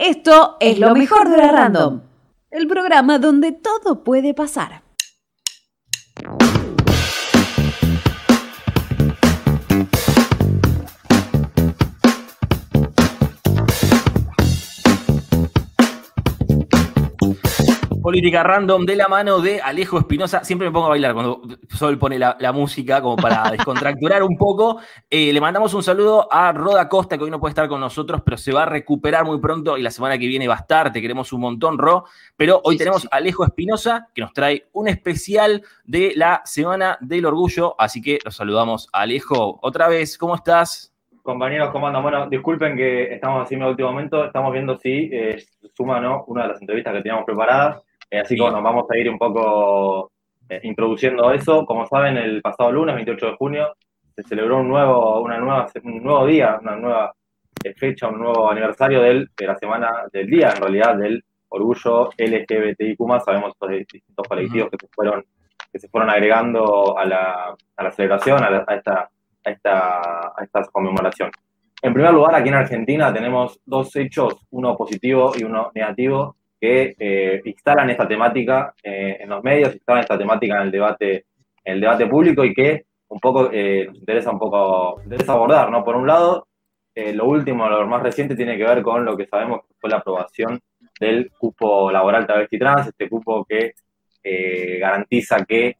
Esto es lo mejor de la Random, el programa donde todo puede pasar. Política Random de la mano de Alejo Espinosa. Siempre me pongo a bailar cuando Sol pone la, música como para descontracturar un poco. Eh, le mandamos un saludo a Roda Costa, que hoy no puede estar con nosotros, pero se va a recuperar muy pronto y la semana que viene va a estar. Te queremos un montón, Ro. Pero hoy tenemos a Alejo Espinosa, que nos trae un especial de la Semana del Orgullo. Así que los saludamos a Alejo otra vez. ¿Cómo estás? Compañeros, ¿cómo andan? Bueno, disculpen que estamos haciendo el último momento. Estamos viendo si eh, suma o no una de las entrevistas que teníamos preparadas. Eh, así que bueno, vamos a ir un poco eh, introduciendo eso. Como saben, el pasado lunes, 28 de junio, se celebró un nuevo, una nueva, un nuevo día, una nueva eh, fecha, un nuevo aniversario del, de la semana, del día en realidad, del orgullo LGBTIQ+. Sabemos estos distintos colectivos que se fueron que se fueron agregando a la, a la celebración, a, esta, a, esta, a esta conmemoración. En primer lugar, aquí en Argentina tenemos dos hechos, uno positivo y uno negativo, que eh, instalan esta temática eh, en los medios, instalan esta temática en el debate, el debate público y que un poco eh, nos interesa un poco abordar, ¿no? Por un lado, lo último, lo más reciente tiene que ver con lo que sabemos que fue la aprobación del cupo laboral travesti trans, este cupo que garantiza que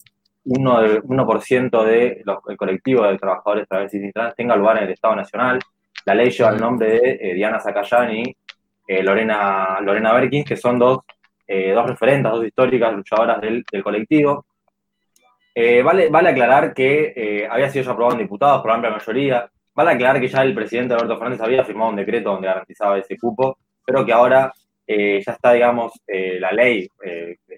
1%, 1 de colectivo de trabajadores travestis y trans tenga lugar en el Estado Nacional. La ley lleva el nombre de Diana Zacayani eh, Lorena, Lorena Berkins, que son dos, eh, dos referentes, dos históricas luchadoras del, colectivo. Eh, vale, vale aclarar que había sido ya aprobado en diputados por amplia mayoría. Vale aclarar que ya el presidente Alberto Fernández había firmado un decreto donde garantizaba ese cupo, pero que ahora ya está, digamos, la ley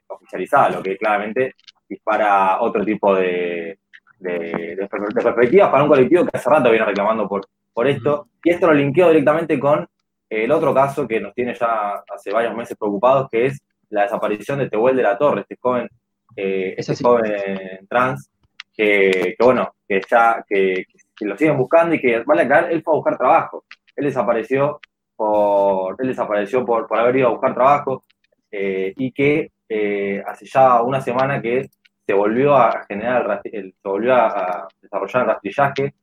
oficializada, lo que claramente dispara otro tipo de, de, perspectivas para un colectivo que hace rato viene reclamando por, por esto. Y esto lo linkeo directamente con el otro caso que nos tiene ya hace varios meses preocupados, que es la desaparición de Tehuel de la Torre, este joven, eh, este joven trans, que, bueno, que ya que, lo siguen buscando y que, vale aclarar, él fue a buscar trabajo. Él desapareció por, él desapareció por, por haber ido a buscar trabajo eh, y que eh, hace ya una semana que se volvió a generar el, se volvió a, desarrollar el rastrillaje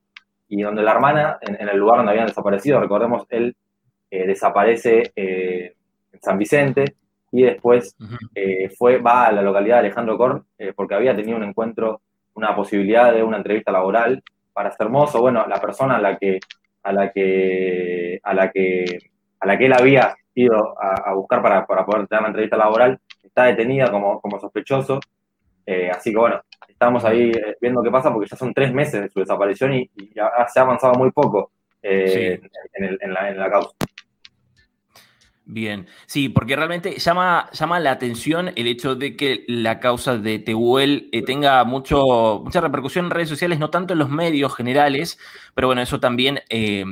y donde la hermana, en, en, el lugar donde habían desaparecido, recordemos, él eh, desaparece eh, en San Vicente y después eh, fue, va a la localidad de Alejandro Korn porque había tenido un encuentro, una posibilidad de una entrevista laboral para ser hermoso. Bueno, la persona a la que, a la que, a la que, a la que él había ido a, buscar para, poder tener la entrevista laboral está detenida como, como sospechoso. así que bueno, estamos ahí viendo qué pasa porque ya son tres meses de su desaparición y, ya se ha avanzado muy poco en, la, en la causa. Bien, sí, porque realmente llama, llama la atención el hecho de que la causa de Tehuel eh, tenga mucho, mucha repercusión en redes sociales, no tanto en los medios generales, pero bueno, eso también eh,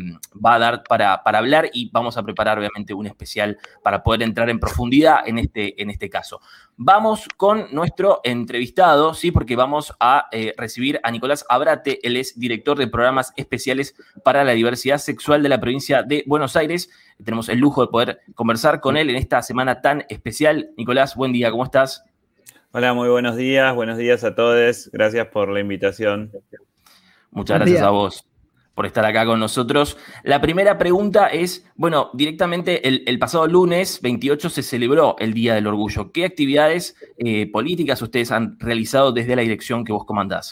va a dar para, para, hablar y vamos a preparar obviamente un especial para poder entrar en profundidad en este, en este caso. Vamos con nuestro entrevistado, sí, porque vamos a eh, recibir a Nicolás Abrate, él es director de programas especiales para la diversidad sexual de la provincia de Buenos Aires. Tenemos el lujo de poder conversar con él en esta semana tan especial. Nicolás, buen día, ¿cómo estás? Hola, muy buenos días, buenos días a todos. Gracias por la invitación. Muchas gracias a vos por estar acá con nosotros. La primera pregunta es, bueno, directamente el, pasado lunes 28 se celebró el Día del Orgullo. ¿Qué actividades eh, políticas ustedes han realizado desde la dirección que vos comandás?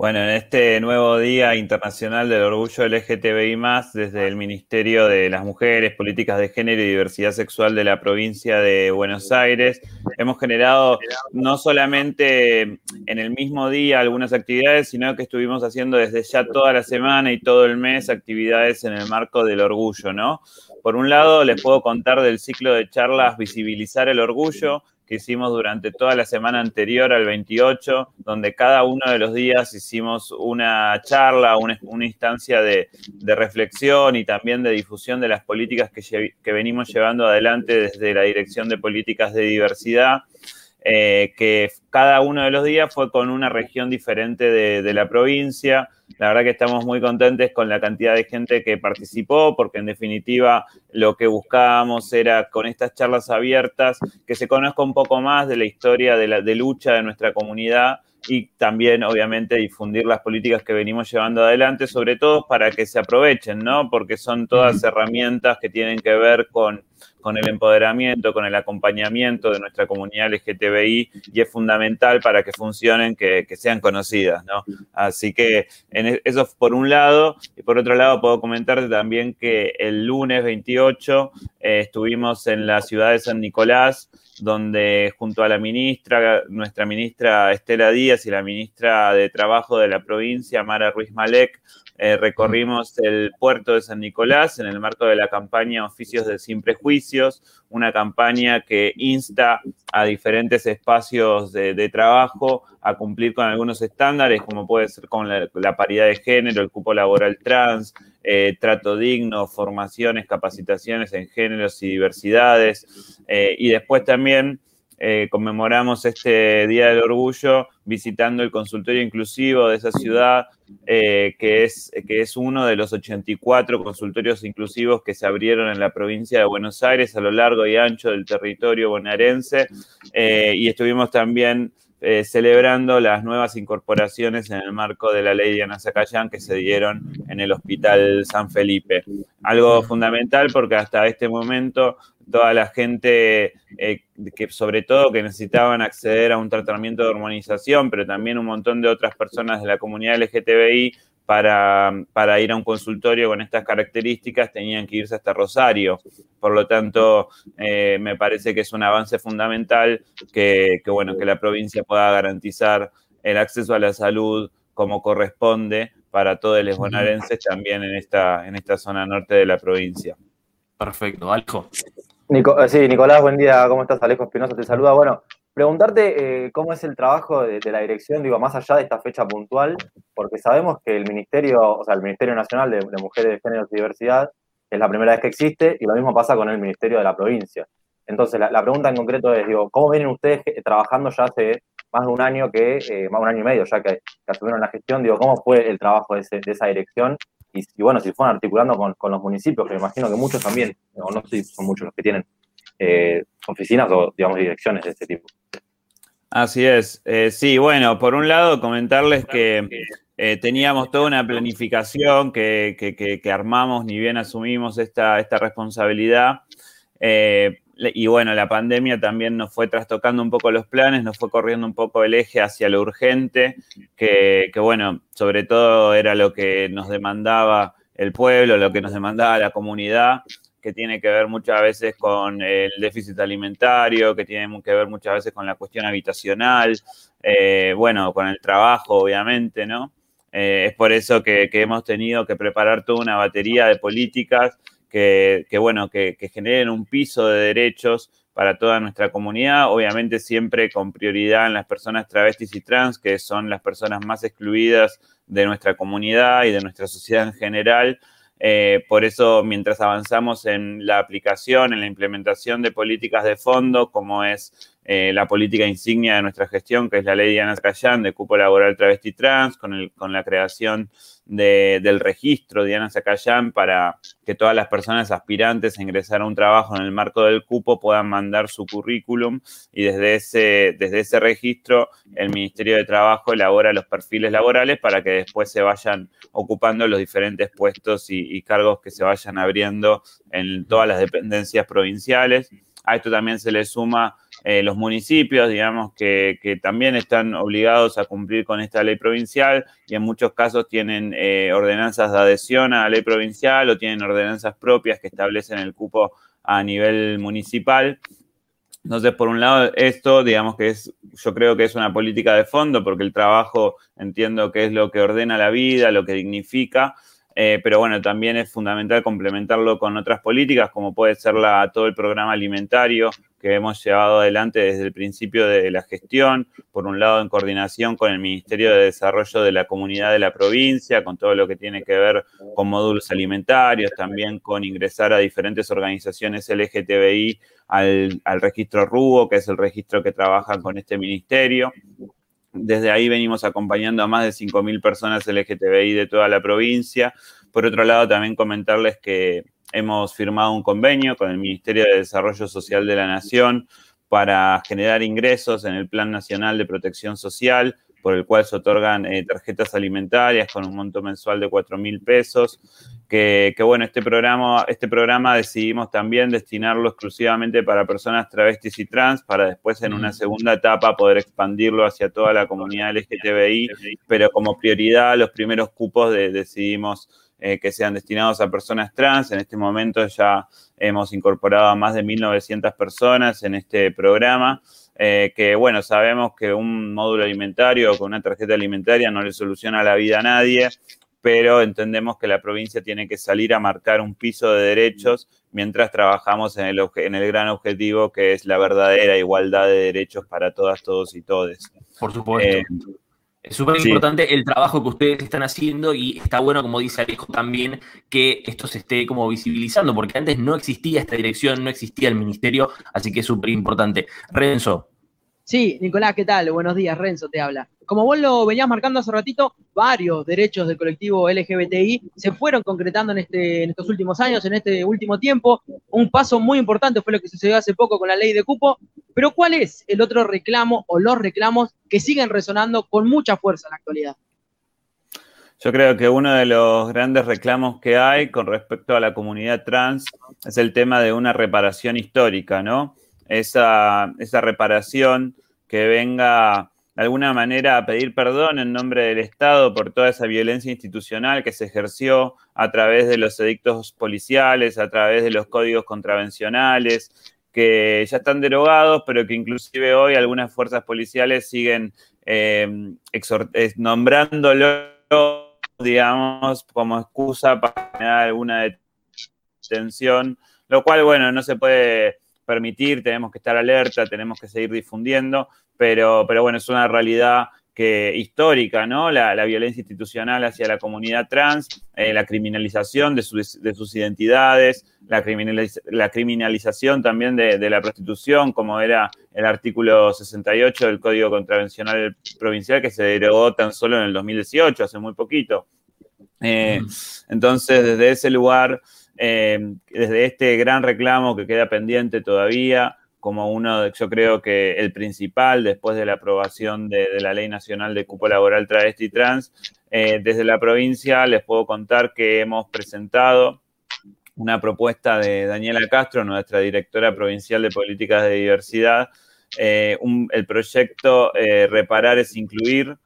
Bueno, en este nuevo Día Internacional del Orgullo LGTBI, desde el Ministerio de las Mujeres, Políticas de Género y Diversidad Sexual de la provincia de Buenos Aires, hemos generado no solamente en el mismo día algunas actividades, sino que estuvimos haciendo desde ya toda la semana y todo el mes actividades en el marco del orgullo, ¿no? Por un lado, les puedo contar del ciclo de charlas Visibilizar el Orgullo, que hicimos durante toda la semana anterior al 28, donde cada uno de los días hicimos una charla, una, instancia de, reflexión y también de difusión de las políticas que, venimos llevando adelante desde la Dirección de Políticas de Diversidad. eh, que cada uno de los días fue con una región diferente de, la provincia. La verdad que estamos muy contentos con la cantidad de gente que participó, porque en definitiva lo que buscábamos era con estas charlas abiertas que se conozca un poco más de la historia de, la, de lucha de nuestra comunidad y también, obviamente, difundir las políticas que venimos llevando adelante, sobre todo para que se aprovechen, ¿no? Porque son todas herramientas que tienen que ver con, con el empoderamiento, con el acompañamiento de nuestra comunidad LGTBI y es fundamental para que funcionen, que, sean conocidas, ¿no? Así que en e, eso por un lado, y por otro lado puedo comentarte también que el lunes 28 eh, estuvimos en la ciudad de San Nicolás, donde junto a la ministra, nuestra ministra Estela Díaz y la ministra de Trabajo de la provincia, Mara Ruiz Malek, eh, recorrimos el puerto de San Nicolás en el marco de la campaña Oficios de Sin Prejuicios, una campaña que insta a diferentes espacios de, trabajo a cumplir con algunos estándares, como puede ser con la, paridad de género, el cupo laboral trans, eh, trato digno, formaciones, capacitaciones en géneros y diversidades. Eh, y después también eh, conmemoramos este Día del Orgullo visitando el consultorio inclusivo de esa ciudad, eh, que, es, que es uno de los 84 consultorios inclusivos que se abrieron en la provincia de Buenos Aires a lo largo y ancho del territorio bonaerense. Eh, y estuvimos también celebrando las nuevas incorporaciones en el marco de la ley de Ana Zacayán que se dieron en el Hospital San Felipe. Algo fundamental porque hasta este momento toda la gente eh, que sobre todo que necesitaban acceder a un tratamiento de hormonización, pero también un montón de otras personas de la comunidad LGTBI para, para, ir a un consultorio con estas características tenían que irse hasta Rosario. Por lo tanto, eh, me parece que es un avance fundamental que, bueno, que la provincia pueda garantizar el acceso a la salud como corresponde para todos los bonaerenses también en esta, en esta zona norte de la provincia. Perfecto, Aljo. Eh, sí, Nicolás, buen día, ¿cómo estás? Alejo Espinosa te saluda. Bueno, preguntarte eh, cómo es el trabajo de, la dirección, digo, más allá de esta fecha puntual, porque sabemos que el Ministerio, o sea, el Ministerio Nacional de, Mujeres, Géneros y Diversidad es la primera vez que existe y lo mismo pasa con el Ministerio de la Provincia. Entonces, la, pregunta en concreto es, digo, ¿cómo vienen ustedes trabajando ya hace más de un año que, eh, más de un año y medio ya que, asumieron la gestión? Digo, ¿cómo fue el trabajo de, de esa dirección y, bueno, si fueron articulando con, los municipios, que me imagino que muchos también, o no sé si son muchos los que tienen eh, oficinas o, digamos, direcciones de este tipo. Así es. Eh, sí, bueno, por un lado, comentarles que eh, teníamos toda una planificación que, armamos, ni bien asumimos esta, esta responsabilidad y bueno, la pandemia también nos fue trastocando un poco los planes, nos fue corriendo un poco el eje hacia lo urgente, que, bueno, sobre todo era lo que nos demandaba el pueblo, lo que nos demandaba la comunidad, que tiene que ver muchas veces con el déficit alimentario, que tiene que ver muchas veces con la cuestión habitacional, eh, bueno, con el trabajo, obviamente, ¿no? Eh, es por eso que, hemos tenido que preparar toda una batería de políticas que, bueno, que, generen un piso de derechos para toda nuestra comunidad, obviamente siempre con prioridad en las personas travestis y trans, que son las personas más excluidas de nuestra comunidad y de nuestra sociedad en general. Eh, por eso, mientras avanzamos en la aplicación, en la implementación de políticas de fondo, como es eh, la política insignia de nuestra gestión, que es la ley de Ana de cupo laboral travesti trans, con, el, con la creación del registro de Ana para que todas las personas aspirantes a ingresar a un trabajo en el marco del cupo puedan mandar su currículum y desde ese, desde ese registro el Ministerio de Trabajo elabora los perfiles laborales para que después se vayan ocupando los diferentes puestos y cargos que se vayan abriendo en todas las dependencias provinciales. A esto también se le suma eh, los municipios, digamos, que, también están obligados a cumplir con esta ley provincial y en muchos casos tienen eh, ordenanzas de adhesión a la ley provincial o tienen ordenanzas propias que establecen el cupo a nivel municipal. Entonces, por un lado, esto, digamos que es, yo creo que es una política de fondo, porque el trabajo entiendo que es lo que ordena la vida, lo que dignifica, eh, pero bueno, también es fundamental complementarlo con otras políticas, como puede ser la, todo el programa alimentario que hemos llevado adelante desde el principio de la gestión, por un lado en coordinación con el Ministerio de Desarrollo de la Comunidad de la provincia, con todo lo que tiene que ver con módulos alimentarios, también con ingresar a diferentes organizaciones LGTBI al, al registro RUBO, que es el registro que trabaja con este ministerio. Desde ahí venimos acompañando a más de 5.000 personas LGTBI de toda la provincia. Por otro lado, también comentarles que hemos firmado un convenio con el Ministerio de Desarrollo Social de la Nación para generar ingresos en el Plan Nacional de Protección Social, por el cual se otorgan eh, tarjetas alimentarias con un monto mensual de 4 mil pesos. Que, bueno, este programa, este programa decidimos también destinarlo exclusivamente para personas travestis y trans, para después en una segunda etapa poder expandirlo hacia toda la comunidad LGTBI, pero como prioridad los primeros cupos decidimos eh, que sean destinados a personas trans. En este momento ya hemos incorporado a más de 1.900 personas en este programa. Eh, que bueno, sabemos que un módulo alimentario o con una tarjeta alimentaria no le soluciona la vida a nadie, pero entendemos que la provincia tiene que salir a marcar un piso de derechos mientras trabajamos en el, en el gran objetivo que es la verdadera igualdad de derechos para todas, todos y todes. Por supuesto. Eh, es súper importante el trabajo que ustedes están haciendo y está bueno, como dice Alejo, también que esto se esté como visibilizando, porque antes no existía esta dirección, no existía el ministerio, así que es súper importante. Renzo. Sí, Nicolás, ¿qué tal? Buenos días, Renzo te habla. Como vos lo venías marcando hace ratito, varios derechos del colectivo LGBTI se fueron concretando en, este, en estos últimos años, en este último tiempo. Un paso muy importante fue lo que sucedió hace poco con la ley de cupo. Pero ¿cuál es el otro reclamo o los reclamos que siguen resonando con mucha fuerza en la actualidad? Yo creo que uno de los grandes reclamos que hay con respecto a la comunidad trans es el tema de una reparación histórica, ¿no? esa, reparación que venga de alguna manera a pedir perdón en nombre del Estado por toda esa violencia institucional que se ejerció a través de los edictos policiales, a través de los códigos contravencionales, que ya están derogados, pero que inclusive hoy algunas fuerzas policiales siguen eh, nombrándolo, digamos, como excusa para generar alguna detención, lo cual, bueno, no se puede permitir, tenemos que estar alerta, tenemos que seguir difundiendo, pero, pero bueno, es una realidad que, histórica, ¿no? La, violencia institucional hacia la comunidad trans, eh, la criminalización de sus, de sus identidades, la, la criminalización también de, la prostitución, como era el artículo 68 del Código Contravencional Provincial, que se derogó tan solo en el 2018, hace muy poquito. Eh, entonces, desde ese lugar Em, desde este gran reclamo que queda pendiente todavía, como uno, yo creo que el principal después de la aprobación de, la Ley Nacional de Cupo Laboral Travesti y Trans, eh, desde la provincia les puedo contar que hemos presentado una propuesta de Daniela Castro, nuestra directora provincial de políticas de diversidad, eh, el proyecto eh, Reparar es Incluir,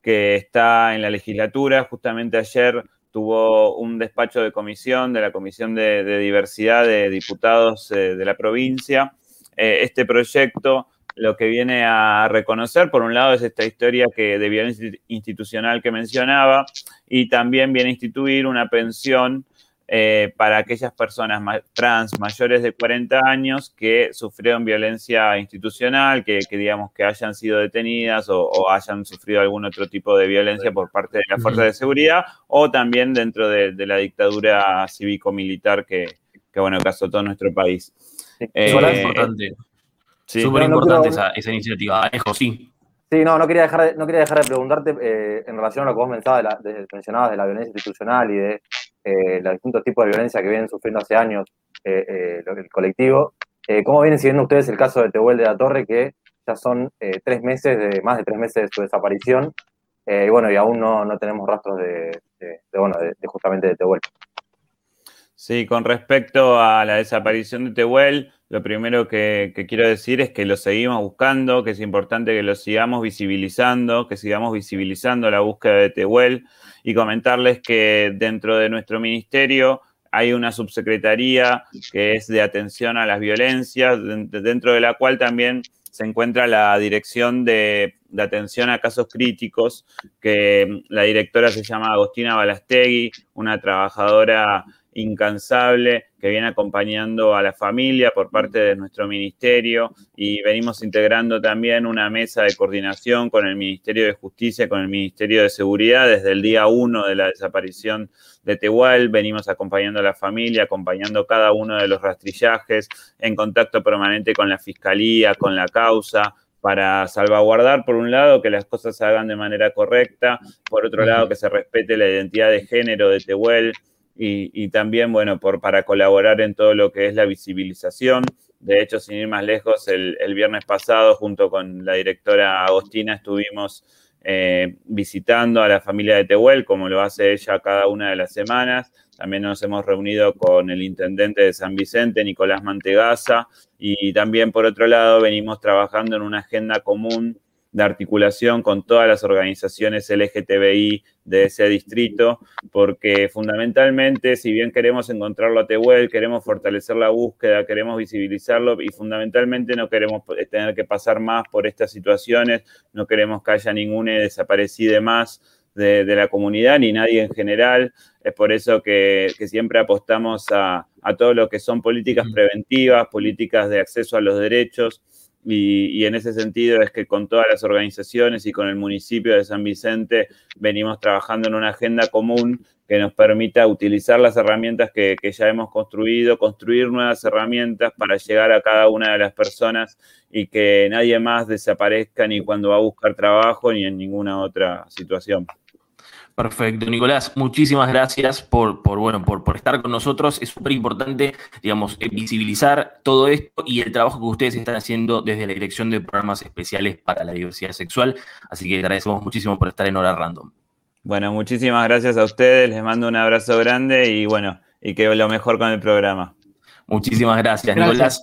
que está en la legislatura. Justamente ayer tuvo un despacho de comisión, de la Comisión de, Diversidad de Diputados de la provincia. Eh, este proyecto lo que viene a reconocer, por un lado, es esta historia que, de violencia institucional que mencionaba, y también viene a instituir una pensión eh, para aquellas personas trans mayores de 40 años que sufrieron violencia institucional, que, digamos que hayan sido detenidas o, hayan sufrido algún otro tipo de violencia por parte de la fuerza de seguridad o también dentro de, la dictadura cívico-militar que, que, bueno, que azotó nuestro país. Eh, importante. Súper importante esa, iniciativa. Alejo, sí. Sí, no, no quería dejar de, no quería dejar de preguntarte eh, en relación a lo que vos mencionabas de, mencionabas de la violencia institucional y de eh, los distintos tipos de violencia que vienen sufriendo hace años eh, eh, el colectivo. ¿Cómo vienen siguiendo ustedes el caso de Tehuel de la Torre, que ya son tres meses, de, más de tres meses de su desaparición? y bueno, y aún no, no tenemos rastros de, bueno, de, justamente de Tehuel. Sí, con respecto a la desaparición de Tehuel, lo primero que, quiero decir es que lo seguimos buscando, que es importante que lo sigamos visibilizando, que sigamos visibilizando la búsqueda de Tehuel y comentarles que dentro de nuestro ministerio hay una subsecretaría que es de atención a las violencias, dentro de la cual también se encuentra la dirección de, atención a casos críticos, que la directora se llama Agostina Balastegui, una trabajadora incansable que viene acompañando a la familia por parte de nuestro ministerio y venimos integrando también una mesa de coordinación con el Ministerio de Justicia, con el Ministerio de Seguridad desde el día uno de la desaparición de Tehuel, venimos acompañando a la familia, acompañando cada uno de los rastrillajes, en contacto permanente con la fiscalía, con la causa, para salvaguardar, por un lado, que las cosas se hagan de manera correcta, por otro lado, que se respete la identidad de género de Tehuel y, también, bueno, por, para colaborar en todo lo que es la visibilización. De hecho, sin ir más lejos, el, el viernes pasado, junto con la directora Agostina, estuvimos eh, visitando a la familia de Tehuel, como lo hace ella cada una de las semanas. También nos hemos reunido con el intendente de San Vicente, Nicolás Mantegaza, y también por otro lado venimos trabajando en una agenda común de articulación con todas las organizaciones LGTBI de ese distrito, porque fundamentalmente, si bien queremos encontrarlo a Tehuel, queremos fortalecer la búsqueda, queremos visibilizarlo y fundamentalmente no queremos tener que pasar más por estas situaciones, no queremos que haya ninguna desaparecida más de, la comunidad ni nadie en general. Es por eso que, siempre apostamos a, a todo lo que son políticas preventivas, políticas de acceso a los derechos y, en ese sentido es que con todas las organizaciones y con el municipio de San Vicente venimos trabajando en una agenda común que nos permita utilizar las herramientas que, ya hemos construido, construir nuevas herramientas para llegar a cada una de las personas y que nadie más desaparezca ni cuando va a buscar trabajo ni en ninguna otra situación. Perfecto, Nicolás, muchísimas gracias por, bueno, por, por, estar con nosotros. Es súper importante, digamos, eh, visibilizar todo esto y el trabajo que ustedes están haciendo desde la Dirección de Programas Especiales para la Diversidad Sexual. Así que agradecemos muchísimo por estar en Hora Random. Bueno, muchísimas gracias a ustedes, les mando un abrazo grande y bueno, y que lo mejor con el programa. Muchísimas gracias. Nicolás.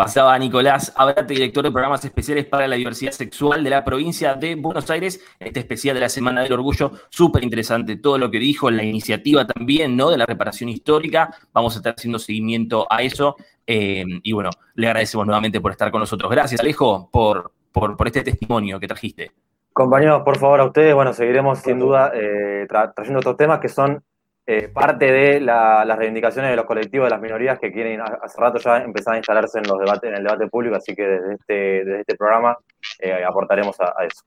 Pasaba Nicolás Abrate, director de programas especiales para la diversidad sexual de la provincia de Buenos Aires, este especial de la Semana del Orgullo, súper interesante todo lo que dijo, la iniciativa también, ¿no? De la reparación histórica, vamos a estar haciendo seguimiento a eso, eh, y bueno, le agradecemos nuevamente por estar con nosotros. Gracias, Alejo, por, por, este testimonio que trajiste. Compañeros, por favor, a ustedes, bueno, seguiremos sin duda eh, trayendo otros temas que son eh, parte de las reivindicaciones de los colectivos de las minorías que quieren hace rato ya empezar a instalarse en los debates, en el debate público, así que desde este, desde este programa eh, aportaremos a eso.